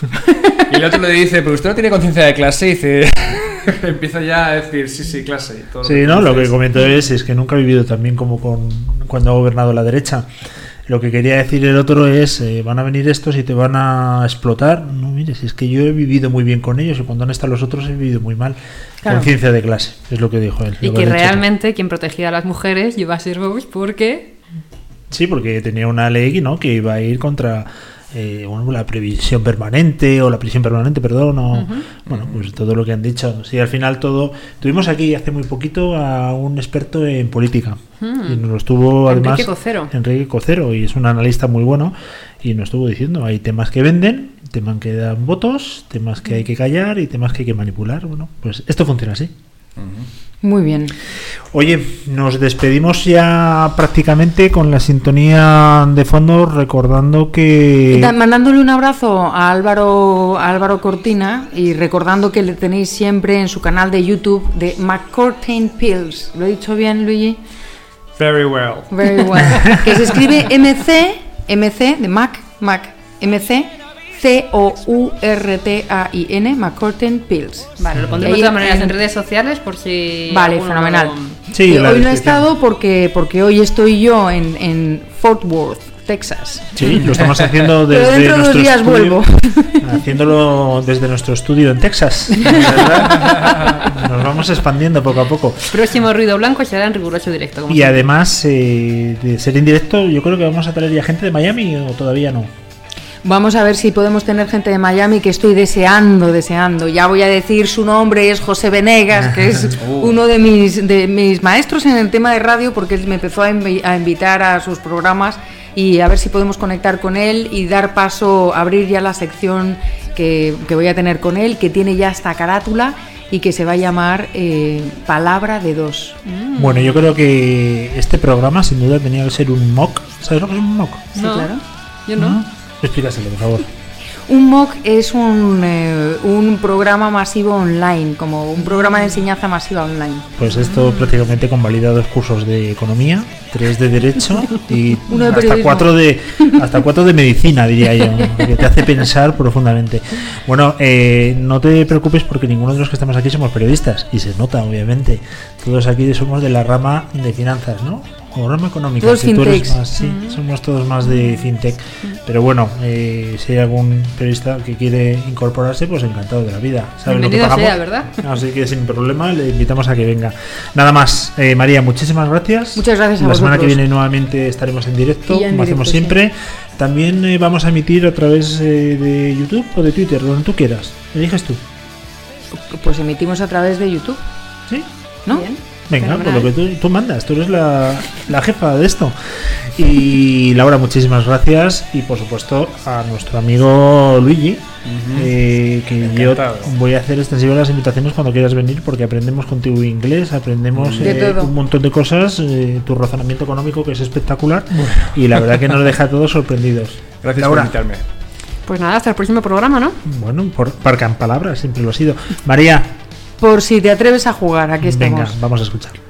[SPEAKER 7] Y el otro le dice, pero usted no tiene conciencia de clase y dice... Empieza ya a decir, sí, sí, clase. todo
[SPEAKER 4] Sí, no, lo que comento es, es que nunca ha vivido tan bien como con, cuando ha gobernado la derecha. Lo que quería decir el otro es, eh, van a venir estos y te van a explotar. No, mire, si es que yo he vivido muy bien con ellos y cuando han estado los otros he vivido muy mal.
[SPEAKER 6] Claro.
[SPEAKER 4] Conciencia de clase, es lo que dijo él.
[SPEAKER 6] Y
[SPEAKER 4] lo
[SPEAKER 6] que realmente quien protegía a las mujeres iba a ser Vox porque
[SPEAKER 4] Sí, porque tenía una ley ¿no? que iba a ir contra eh, bueno, la previsión permanente o la prisión permanente, perdón, o, bueno, pues todo lo que han dicho. Sí, al final todo. Tuvimos aquí hace muy poquito a un experto en política
[SPEAKER 6] Hmm.
[SPEAKER 4] y nos lo estuvo
[SPEAKER 6] Enrique
[SPEAKER 4] además
[SPEAKER 6] Cocero.
[SPEAKER 4] Enrique Cocero y es un analista muy bueno y nos estuvo diciendo hay temas que venden, temas que dan votos, temas que hay que callar y temas que hay que manipular. Bueno, pues esto funciona así.
[SPEAKER 5] Muy bien.
[SPEAKER 4] Oye, nos despedimos ya prácticamente con la sintonía de fondo, recordando que.
[SPEAKER 5] Mandándole un abrazo a Álvaro, a Álvaro Cortina y recordando que le tenéis siempre en su canal de YouTube de McCortain Pills. ¿Lo he dicho bien, Luigi?
[SPEAKER 7] Very well.
[SPEAKER 5] Very well. que se escribe MC, MC de Mac, Mac, MC, C-O-U-R-T-A-I-N, McCortain Pills.
[SPEAKER 6] Vale, lo pondremos de todas maneras
[SPEAKER 5] en-
[SPEAKER 6] en redes sociales por si.
[SPEAKER 5] Vale, fenomenal.
[SPEAKER 6] lo-
[SPEAKER 4] Sí,
[SPEAKER 5] Y
[SPEAKER 4] en la
[SPEAKER 5] hoy no he estado porque, porque hoy estoy yo en, en Fort Worth, Texas.
[SPEAKER 4] Sí, lo estamos haciendo
[SPEAKER 5] Pero
[SPEAKER 4] desde
[SPEAKER 5] dentro de dos días
[SPEAKER 4] estudio-
[SPEAKER 5] vuelvo.
[SPEAKER 4] Haciéndolo desde nuestro estudio en Texas. ¿verdad? Nos vamos expandiendo poco a poco.
[SPEAKER 6] Próximo ruido blanco será en riguroso directo. como
[SPEAKER 4] Y
[SPEAKER 6] siempre.
[SPEAKER 4] además eh, de ser en directo, yo creo que vamos a traer ya gente de Miami o todavía no.
[SPEAKER 5] Vamos a ver si podemos tener gente de Miami que estoy deseando, deseando. Ya voy a decir su nombre, es José Venegas, que es uno de mis, de mis maestros en el tema de radio, porque él me empezó a, invi- a invitar a sus programas y a ver si podemos conectar con él y dar paso, abrir ya la sección que, que voy a tener con él, que tiene ya esta carátula y que se va a llamar eh, Palabra de Dos.
[SPEAKER 4] Bueno, yo creo que este programa sin duda tenía que ser un mock. ¿Sabes lo que es un mock?
[SPEAKER 5] Sí,
[SPEAKER 6] No,
[SPEAKER 5] claro.
[SPEAKER 6] Yo no.
[SPEAKER 4] Explícaselo, por favor.
[SPEAKER 5] Un MOOC es un, eh, un programa masivo online, como un programa de enseñanza masiva online.
[SPEAKER 4] Pues esto prácticamente convalida dos cursos de economía, tres de derecho y
[SPEAKER 5] Uno de
[SPEAKER 4] hasta cuatro de hasta cuatro de medicina, diría yo, que te hace pensar profundamente. Bueno, eh, no te preocupes porque ninguno de los que estamos aquí somos periodistas y se nota, obviamente. Todos aquí somos de la rama de finanzas, ¿no? O rama económica.
[SPEAKER 5] Todos
[SPEAKER 4] que tú eres
[SPEAKER 5] fintechs.
[SPEAKER 4] más, sí, somos todos más de fintech. Pero bueno, eh, si hay algún periodista que quiere incorporarse, pues encantado de la vida. ¿Sabes lo que pagamos?
[SPEAKER 6] sea, ¿verdad?
[SPEAKER 4] Así que sin problema le invitamos a que venga. Nada más, eh, María, muchísimas gracias.
[SPEAKER 5] Muchas gracias a
[SPEAKER 4] La semana que viene nuevamente estaremos en directo,
[SPEAKER 5] en
[SPEAKER 4] como
[SPEAKER 5] directo,
[SPEAKER 4] hacemos
[SPEAKER 5] sí.
[SPEAKER 4] siempre. También eh, vamos a emitir a través eh, de YouTube o de Twitter, donde tú quieras. Eliges tú.
[SPEAKER 5] Pues emitimos a través de YouTube,
[SPEAKER 4] ¿Sí?
[SPEAKER 5] ¿no?
[SPEAKER 6] Bien.
[SPEAKER 4] Venga, por lo que tú, tú mandas, tú eres la, la jefa de esto. Y Laura, muchísimas gracias. Y por supuesto a nuestro amigo Luigi, eh, que
[SPEAKER 7] Encantado.
[SPEAKER 4] yo voy a hacer extensivo las invitaciones cuando quieras venir, porque aprendemos contigo inglés, aprendemos
[SPEAKER 5] De
[SPEAKER 4] eh, un montón de cosas, eh, tu razonamiento económico que es espectacular. Y la verdad que nos deja a todos sorprendidos.
[SPEAKER 7] Gracias
[SPEAKER 4] Laura.
[SPEAKER 7] por invitarme.
[SPEAKER 6] Pues nada, hasta el próximo programa, ¿no?
[SPEAKER 4] Bueno, por parca en palabras, siempre lo ha sido. María,
[SPEAKER 5] Por si te atreves a jugar, aquí estamos.
[SPEAKER 4] venga, vamos a escuchar.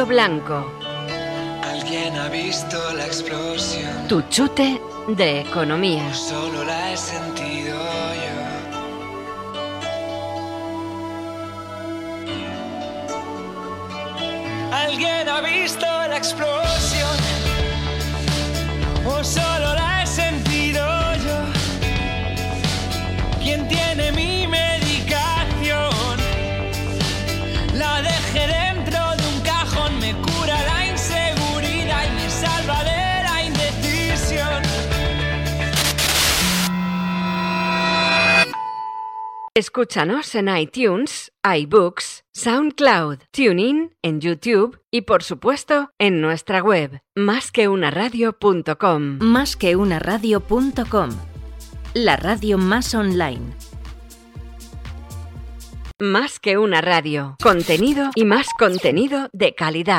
[SPEAKER 1] Ruido blanco.
[SPEAKER 3] Alguien ha visto la explosión.
[SPEAKER 1] Tu chute de economía.
[SPEAKER 3] Solo la he sentido yo. ¿Alguien ha visto la explosión? ¿O solo
[SPEAKER 1] Escúchanos en iTunes, iBooks, SoundCloud, TuneIn, en YouTube y por supuesto en nuestra web, másqueunaradio.com.
[SPEAKER 2] Más que una radio.com. La radio más online.
[SPEAKER 1] Más que una radio, contenido y más contenido de calidad.